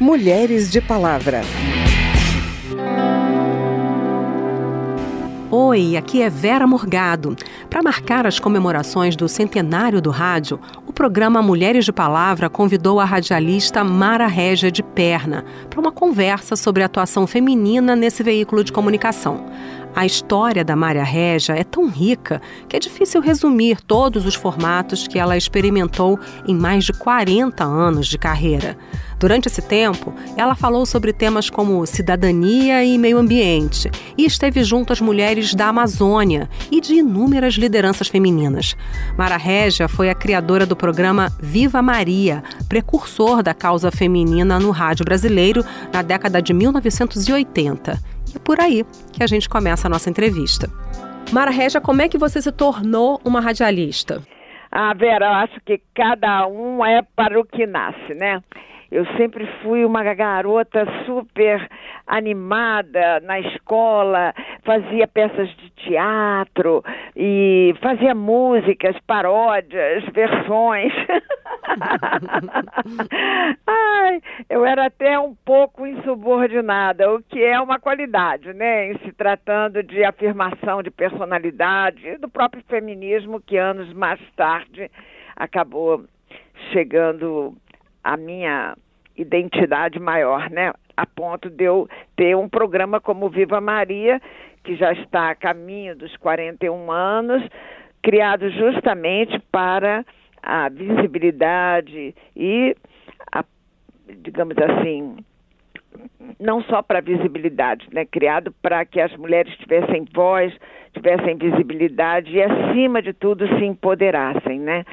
Mulheres de Palavra. Oi, aqui é Vera Morgado. Para marcar as comemorações do centenário do rádio, o programa Mulheres de Palavra convidou a radialista Mara Régia de Perna para uma conversa sobre a atuação feminina nesse veículo de comunicação. A história da Maria Régia é tão rica que é difícil resumir todos os formatos que ela experimentou em mais de 40 anos de carreira. Durante esse tempo, ela falou sobre temas como cidadania e meio ambiente e esteve junto às mulheres da Amazônia e de inúmeras lideranças femininas. Mara Régia foi a criadora do programa Viva Maria, precursor da causa feminina no rádio brasileiro na década de 1980. E por aí que a gente começa a nossa entrevista. Mara Régia, como é que você se tornou uma radialista? Ah, Vera, eu acho que cada um é para o que nasce, né? Eu sempre fui uma garota super animada na escola, fazia peças de teatro e fazia músicas, paródias, versões. Ai, eu era até um pouco insubordinada, o que é uma qualidade, né? Em se tratando de afirmação de personalidade do próprio feminismo que anos mais tarde acabou chegando a minha identidade maior, né? A ponto de eu ter um programa como Viva Maria, que já está a caminho dos 41 anos, criado justamente para a visibilidade e, a, digamos assim, não só para visibilidade, né? Criado para que as mulheres tivessem voz, tivessem visibilidade e, acima de tudo, se empoderassem, né?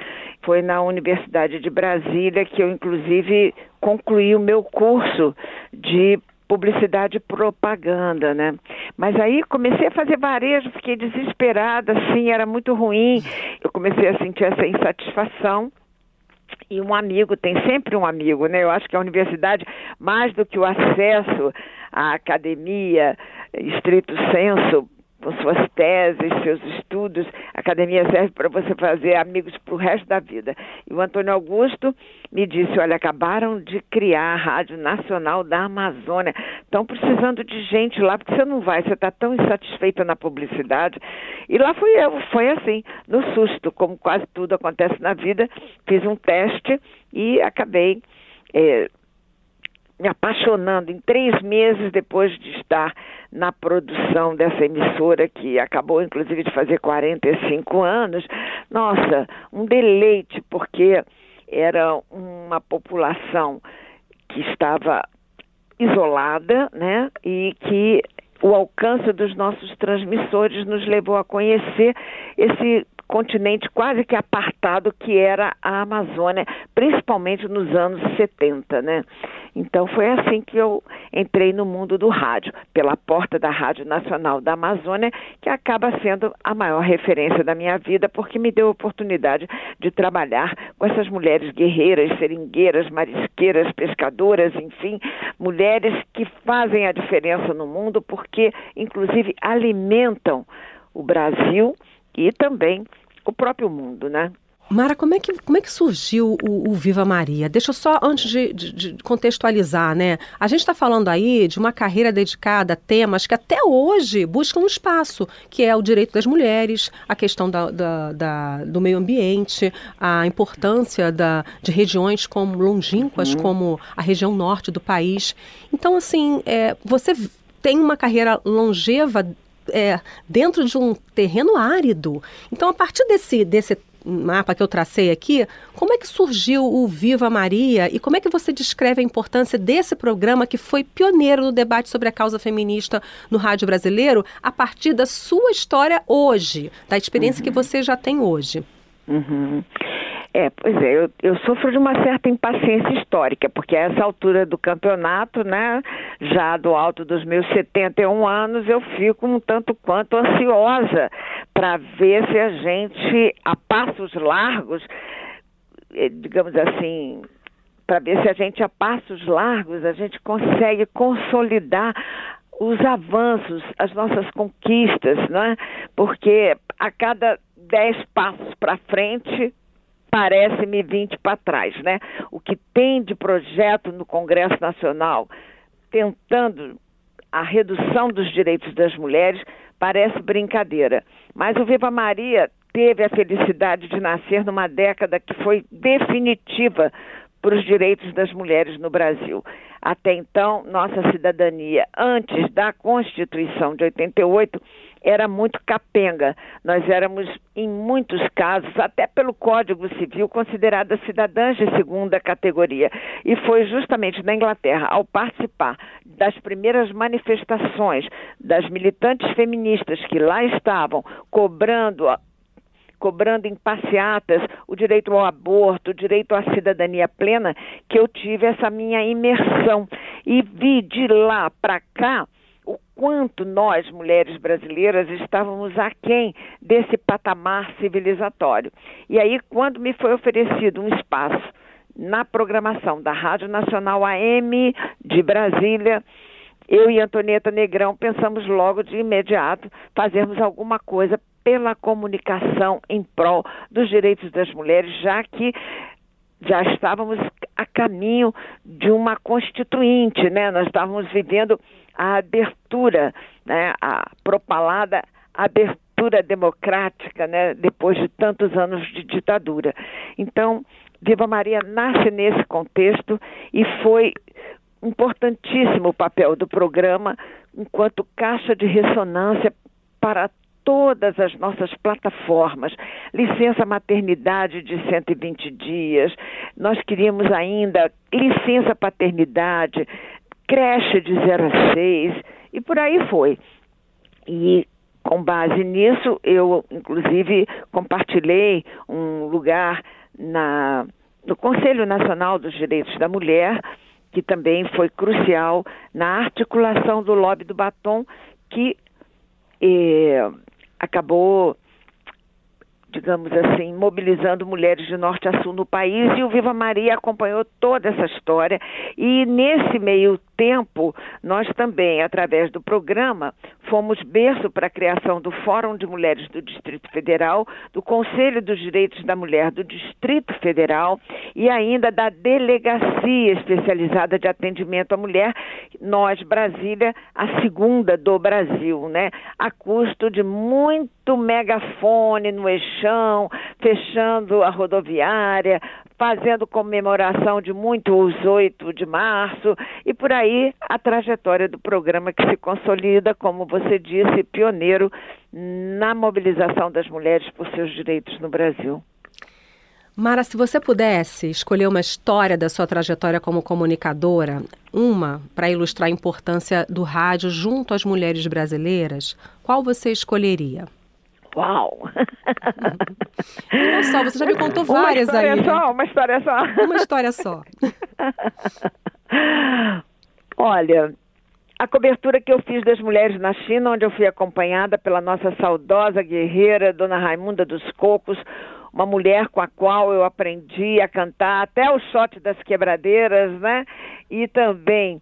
Foi na Universidade de Brasília que eu, inclusive, concluí o meu curso de publicidade e propaganda, né? Mas aí comecei a fazer varejo, fiquei desesperada, assim, era muito ruim. Eu comecei a sentir essa insatisfação. E um amigo, tem sempre um amigo, né? Eu acho que a universidade, mais do que o acesso à academia, estrito senso, com suas teses, seus estudos. A academia serve para você fazer amigos para o resto da vida. E o Antônio Augusto me disse: Olha, acabaram de criar a Rádio Nacional da Amazônia. Estão precisando de gente lá, porque você não vai, você está tão insatisfeita na publicidade. E lá fui eu, foi assim, no susto, como quase tudo acontece na vida. Fiz um teste e acabei. É, me apaixonando em três meses depois de estar na produção dessa emissora, que acabou inclusive de fazer 45 anos. Nossa, um deleite, porque era uma população que estava isolada, né? E que o alcance dos nossos transmissores nos levou a conhecer esse continente quase que apartado que era a Amazônia, principalmente nos anos 70, né? Então foi assim que eu entrei no mundo do rádio, pela porta da Rádio Nacional da Amazônia, que acaba sendo a maior referência da minha vida, porque me deu a oportunidade de trabalhar com essas mulheres guerreiras, seringueiras, marisqueiras, pescadoras, enfim, mulheres que fazem a diferença no mundo, porque inclusive alimentam o Brasil e também o próprio mundo, né? Mara, como é que, como é que surgiu o, o Viva Maria? Deixa eu só, antes de, de, de contextualizar, né? A gente está falando aí de uma carreira dedicada a temas que até hoje buscam um espaço, que é o direito das mulheres, a questão da, da, da do meio ambiente, a importância da, de regiões como longínquas, uhum. como a região norte do país. Então, assim, é, você tem uma carreira longeva é, dentro de um terreno árido. Então, a partir desse, desse mapa que eu tracei aqui, como é que surgiu o Viva Maria e como é que você descreve a importância desse programa que foi pioneiro no debate sobre a causa feminista no rádio brasileiro a partir da sua história hoje, da experiência uhum. que você já tem hoje? Uhum. É, pois é, eu, eu, sofro de uma certa impaciência histórica, porque a essa altura do campeonato, né, já do alto dos meus 71 anos, eu fico um tanto quanto ansiosa para ver se a gente, a passos largos, eh, digamos assim, para ver se a gente, a passos largos, a gente consegue consolidar os avanços, as nossas conquistas, né? Porque a cada dez passos para frente parece-me 20 para trás, né? O que tem de projeto no Congresso Nacional tentando a redução dos direitos das mulheres parece brincadeira. Mas o Viva Maria teve a felicidade de nascer numa década que foi definitiva para os direitos das mulheres no Brasil. Até então, nossa cidadania, antes da Constituição de 88, era muito capenga. Nós éramos, em muitos casos, até pelo Código Civil, consideradas cidadãs de segunda categoria. E foi justamente na Inglaterra, ao participar das primeiras manifestações das militantes feministas que lá estavam cobrando cobrando em passeatas o direito ao aborto, o direito à cidadania plena, que eu tive essa minha imersão. E vi de lá para cá o quanto nós, mulheres brasileiras, estávamos aquém desse patamar civilizatório. E aí, quando me foi oferecido um espaço na programação da Rádio Nacional AM de Brasília, eu e Antonieta Negrão pensamos logo de imediato fazermos alguma coisa pela comunicação em prol dos direitos das mulheres, já que já estávamos a caminho de uma constituinte, né? Nós estávamos vivendo a abertura, né? A propalada abertura democrática, né? Depois de tantos anos de ditadura. Então, Viva Maria nasce nesse contexto e foi importantíssimo o papel do programa enquanto caixa de ressonância para todas as nossas plataformas. Licença maternidade de 120 dias, nós queríamos ainda licença paternidade, creche de 0 a 6 e por aí foi. E com base nisso, eu inclusive compartilhei um lugar na, no Conselho Nacional dos Direitos da Mulher, que também foi crucial na articulação do lobby do batom, que eh, acabou digamos assim, mobilizando mulheres de norte a sul no país e o Viva Maria acompanhou toda essa história e nesse meio tempo, nós também, através do programa, fomos berço para a criação do Fórum de Mulheres do Distrito Federal, do Conselho dos Direitos da Mulher do Distrito Federal e ainda da Delegacia Especializada de Atendimento à Mulher, nós, Brasília, a segunda do Brasil, né? A custo de muito megafone no eixão, fechando a rodoviária, fazendo comemoração de muitos 8 de março e por aí a trajetória do programa que se consolida, como você disse, pioneiro na mobilização das mulheres por seus direitos no Brasil. Mara, se você pudesse escolher uma história da sua trajetória como comunicadora, uma para ilustrar a importância do rádio junto às mulheres brasileiras, qual você escolheria? Uau! Olha só, você já me contou várias uma aí. Só, uma história só. Uma história só. Olha, a cobertura que eu fiz das mulheres na China, onde eu fui acompanhada pela nossa saudosa guerreira, Dona Raimunda dos Cocos, uma mulher com a qual eu aprendi a cantar até o shot das quebradeiras, né? E também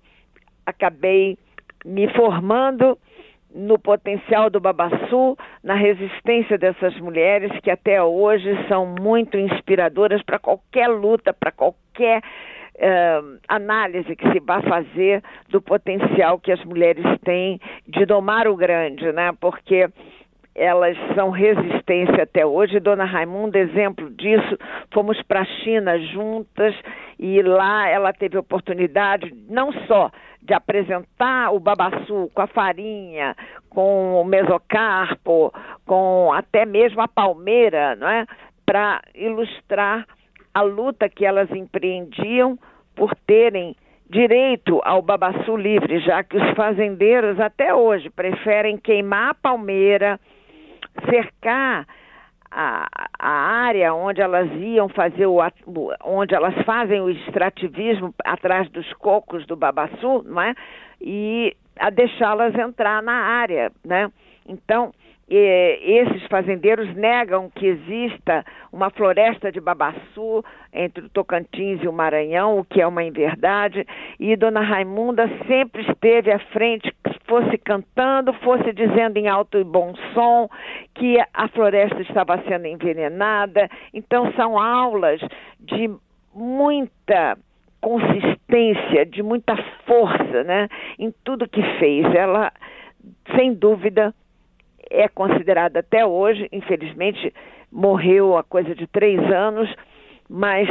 acabei me formando no potencial do Babaçu, na resistência dessas mulheres que até hoje são muito inspiradoras para qualquer luta, para qualquer uh, análise que se vá fazer do potencial que as mulheres têm de domar o grande, né? Porque elas são resistência até hoje. Dona Raimunda, exemplo disso, fomos para a China juntas e lá ela teve oportunidade não só de apresentar o babaçu com a farinha, com o mesocarpo, com até mesmo a palmeira, não é? Para ilustrar a luta que elas empreendiam por terem direito ao babaçu livre, já que os fazendeiros até hoje preferem queimar a palmeira, cercar a, a área onde elas iam fazer o onde elas fazem o extrativismo atrás dos cocos do babaçu, não é? E a deixá-las entrar na área, né? Então, esses fazendeiros negam que exista uma floresta de babaçu entre o Tocantins e o Maranhão, o que é uma inverdade, e Dona Raimunda sempre esteve à frente, fosse cantando, fosse dizendo em alto e bom som que a floresta estava sendo envenenada. Então, são aulas de muita consistência, de muita força né, em tudo que fez. Ela, sem dúvida, é considerada até hoje, infelizmente, morreu há coisa de três anos, mas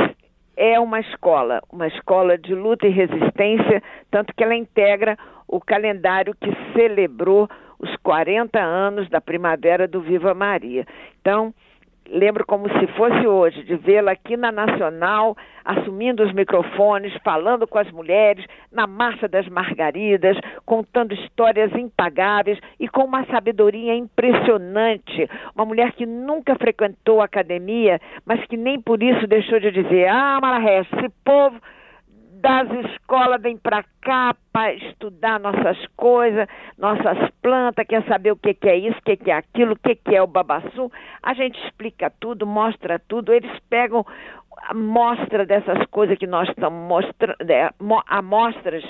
é uma escola, uma escola de luta e resistência, tanto que ela integra o calendário que celebrou os 40 anos da primavera do Viva Maria. Então, lembro como se fosse hoje, de vê-la aqui na Nacional, assumindo os microfones, falando com as mulheres, na Marcha das Margaridas, contando histórias impagáveis e com uma sabedoria impressionante. Uma mulher que nunca frequentou a academia, mas que nem por isso deixou de dizer: Ah, Mararré, esse povo das escolas vem para cá para estudar nossas coisas, nossas plantas, quer saber o que, que é isso, o que, que é aquilo, o que, que é o babaçu. A gente explica tudo, mostra tudo. Eles pegam mostra dessas coisas que nós estamos mostrando, é, amostras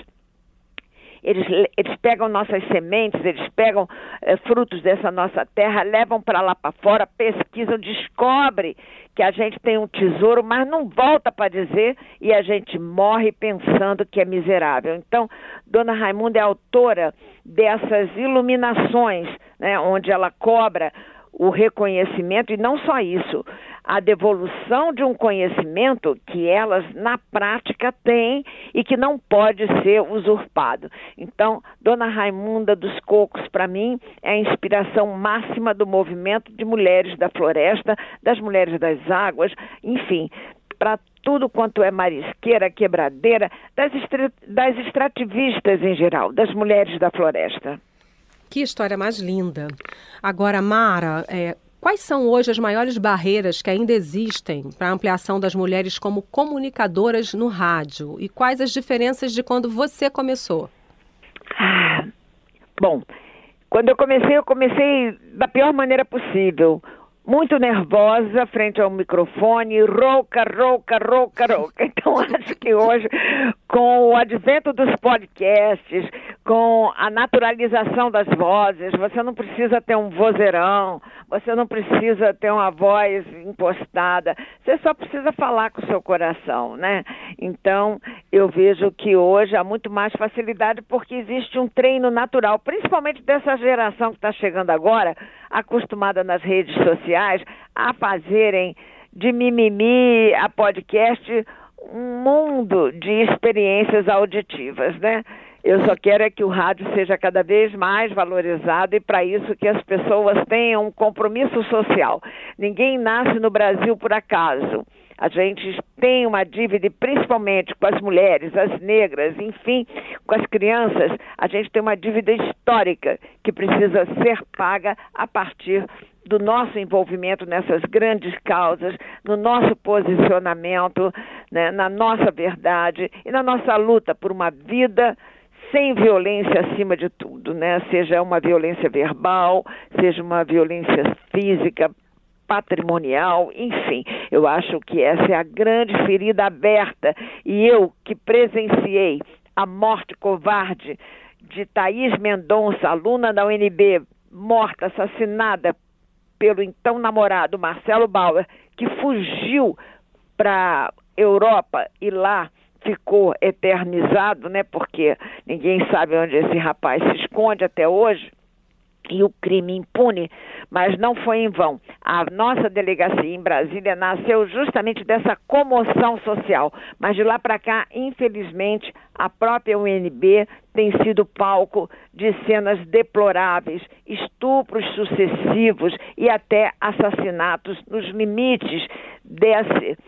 eles, eles pegam nossas sementes, eles pegam é, frutos dessa nossa terra, levam para lá para fora, pesquisam, descobrem que a gente tem um tesouro, mas não volta para dizer e a gente morre pensando que é miserável. Então, Dona Raimunda é autora dessas iluminações, né, onde ela cobra o reconhecimento e não só isso, a devolução de um conhecimento que elas na prática têm e que não pode ser usurpado. Então, Dona Raimunda dos Cocos, para mim, é a inspiração máxima do movimento de mulheres da floresta, das mulheres das águas, enfim, para tudo quanto é marisqueira, quebradeira, das, das extrativistas em geral, das mulheres da floresta. Que história mais linda. Agora, Mara, é, quais são hoje as maiores barreiras que ainda existem para a ampliação das mulheres como comunicadoras no rádio? E quais as diferenças de quando você começou? Ah, bom, quando eu comecei, eu comecei da pior maneira possível muito nervosa frente ao microfone, rouca, rouca, rouca, rouca. Então acho que hoje, com o advento dos podcasts, com a naturalização das vozes, você não precisa ter um vozeirão, você não precisa ter uma voz impostada, você só precisa falar com o seu coração, né? Então, eu vejo que hoje há muito mais facilidade porque existe um treino natural, principalmente dessa geração que está chegando agora, acostumada nas redes sociais a fazerem de mimimi a podcast um mundo de experiências auditivas, né? Eu só quero é que o rádio seja cada vez mais valorizado e para isso que as pessoas tenham um compromisso social. Ninguém nasce no Brasil por acaso. A gente tem uma dívida, principalmente com as mulheres, as negras, enfim, com as crianças, a gente tem uma dívida histórica que precisa ser paga a partir do nosso envolvimento nessas grandes causas, no nosso posicionamento, né, na nossa verdade e na nossa luta por uma vida sem violência acima de tudo, né? Seja uma violência verbal, seja uma violência física, patrimonial, enfim. Eu acho que essa é a grande ferida aberta. E eu que presenciei a morte covarde de Thaís Mendonça, aluna da UNB, morta, assassinada pelo então namorado Marcelo Bauer, que fugiu para Europa e lá ficou eternizado, né? Porque ninguém sabe onde esse rapaz se esconde até hoje e o crime impune, mas não foi em vão. A nossa delegacia em Brasília nasceu justamente dessa comoção social, mas de lá para cá, infelizmente, a própria UNB tem sido palco de cenas deploráveis, estupros sucessivos e até assassinatos nos limites desse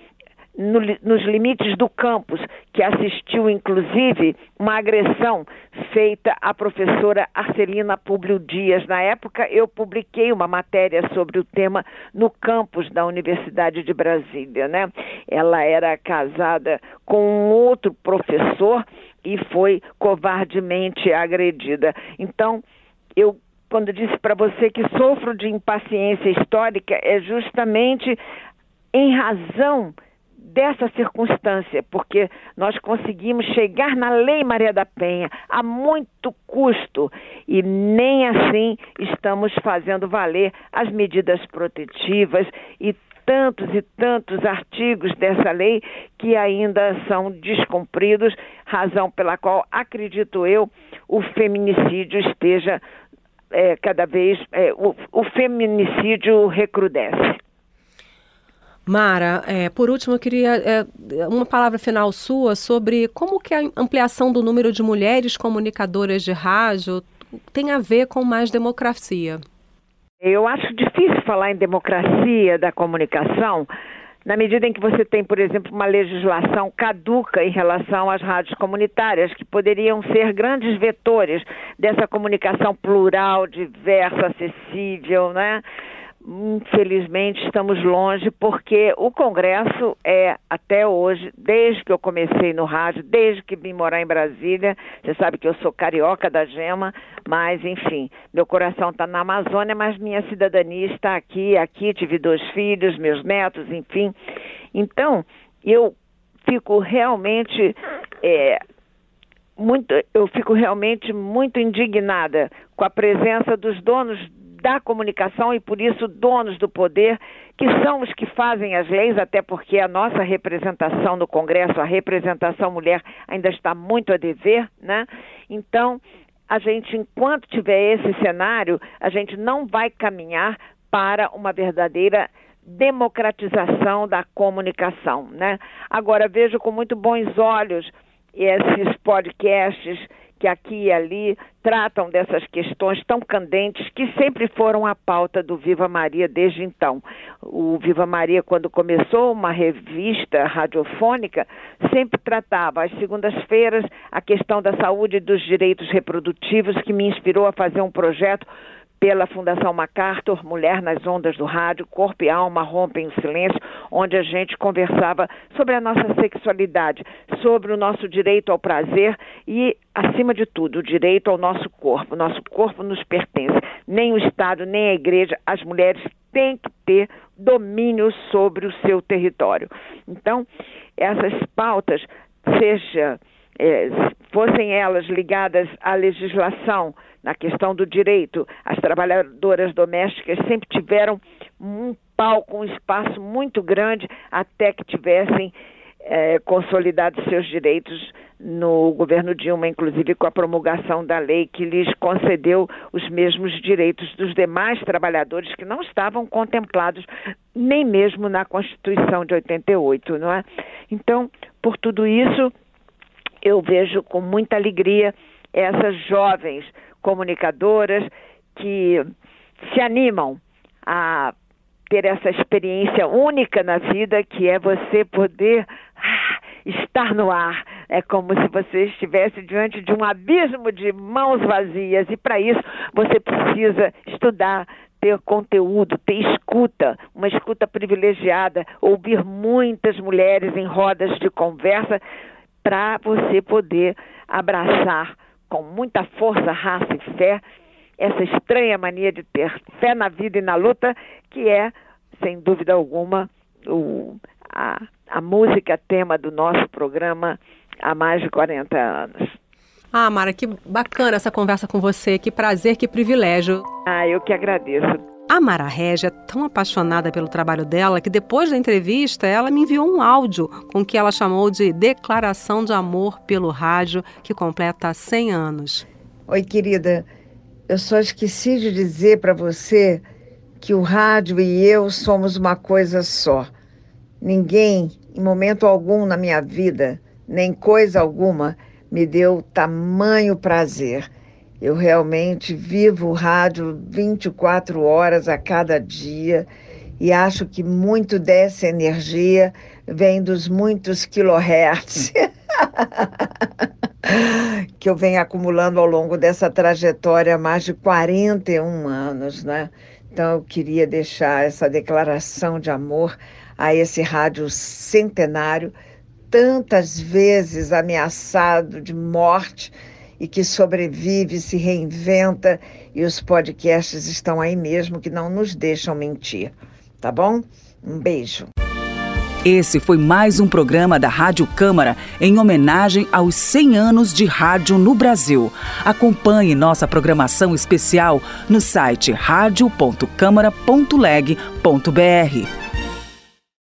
no, nos limites do campus, que assistiu inclusive uma agressão feita à professora Arcelina Publio Dias. Na época, eu publiquei uma matéria sobre o tema no campus da Universidade de Brasília. Né? Ela era casada com um outro professor e foi covardemente agredida. Então, eu quando disse para você que sofro de impaciência histórica, é justamente em razão dessa circunstância, porque nós conseguimos chegar na Lei Maria da Penha a muito custo e nem assim estamos fazendo valer as medidas protetivas e tantos e tantos artigos dessa lei que ainda são descumpridos, razão pela qual, acredito eu, o feminicídio esteja é, cada vez, é, o, o feminicídio recrudesce. Mara, é, por último, eu queria é, uma palavra final sua sobre como que a ampliação do número de mulheres comunicadoras de rádio tem a ver com mais democracia. Eu acho difícil falar em democracia da comunicação na medida em que você tem, por exemplo, uma legislação caduca em relação às rádios comunitárias, que poderiam ser grandes vetores dessa comunicação plural, diversa, acessível, né? Infelizmente estamos longe porque o Congresso é até hoje, desde que eu comecei no rádio, desde que vim morar em Brasília, você sabe que eu sou carioca da gema, mas enfim, meu coração está na Amazônia, mas minha cidadania está aqui, aqui tive dois filhos, meus netos, enfim. Então, eu fico realmente é, muito, eu fico realmente muito indignada com a presença dos donos da comunicação e, por isso, donos do poder, que são os que fazem as leis, até porque a nossa representação no Congresso, a representação mulher, ainda está muito a dever, né? Então, a gente, enquanto tiver esse cenário, a gente não vai caminhar para uma verdadeira democratização da comunicação, né? Agora vejo com muito bons olhos esses podcasts que aqui e ali tratam dessas questões tão candentes que sempre foram a pauta do Viva Maria desde então. O Viva Maria, quando começou uma revista radiofônica, sempre tratava às segundas-feiras a questão da saúde e dos direitos reprodutivos, que me inspirou a fazer um projeto pela Fundação MacArthur, Mulher nas Ondas do Rádio, Corpo e Alma Rompem o Silêncio, onde a gente conversava sobre a nossa sexualidade, sobre o nosso direito ao prazer e, acima de tudo, o direito ao nosso corpo. Nosso corpo nos pertence. Nem o Estado, nem a Igreja, as mulheres têm que ter domínio sobre o seu território. Então, essas pautas, seja, eh, fossem elas ligadas à legislação, na questão do direito. As trabalhadoras domésticas sempre tiveram um palco, um espaço muito grande até que tivessem é, consolidado seus direitos no governo Dilma, inclusive com a promulgação da lei que lhes concedeu os mesmos direitos dos demais trabalhadores que não estavam contemplados nem mesmo na Constituição de 88, não é? Então, por tudo isso, eu vejo com muita alegria essas jovens comunicadoras que se animam a ter essa experiência única na vida, que é você poder ah, estar no ar. É como se você estivesse diante de um abismo de mãos vazias, e para isso você precisa estudar, ter conteúdo, ter escuta, uma escuta privilegiada, ouvir muitas mulheres em rodas de conversa, para você poder abraçar com muita força, raça e fé, essa estranha mania de ter fé na vida e na luta, que é, sem dúvida alguma, o, a, a música tema do nosso programa há mais de 40 anos. Ah, Mara, que bacana essa conversa com você, que prazer, que privilégio. Ah, eu que agradeço. A Mara Régia é tão apaixonada pelo trabalho dela que depois da entrevista ela me enviou um áudio com o que ela chamou de Declaração de Amor pelo Rádio, que completa 100 anos. Oi, querida. Eu só esqueci de dizer para você que o rádio e eu somos uma coisa só. Ninguém, em momento algum na minha vida, nem coisa alguma, me deu tamanho prazer eu realmente vivo o rádio 24 horas a cada dia e acho que muito dessa energia vem dos muitos kilohertz que eu venho acumulando ao longo dessa trajetória há mais de 41 anos, né? Então eu queria deixar essa declaração de amor a esse rádio centenário, tantas vezes ameaçado de morte e que sobrevive, se reinventa e os podcasts estão aí mesmo que não nos deixam mentir, tá bom? Um beijo. Esse foi mais um programa da Rádio Câmara em homenagem aos 100 anos de rádio no Brasil. Acompanhe nossa programação especial no site radio.câmara.leg.br.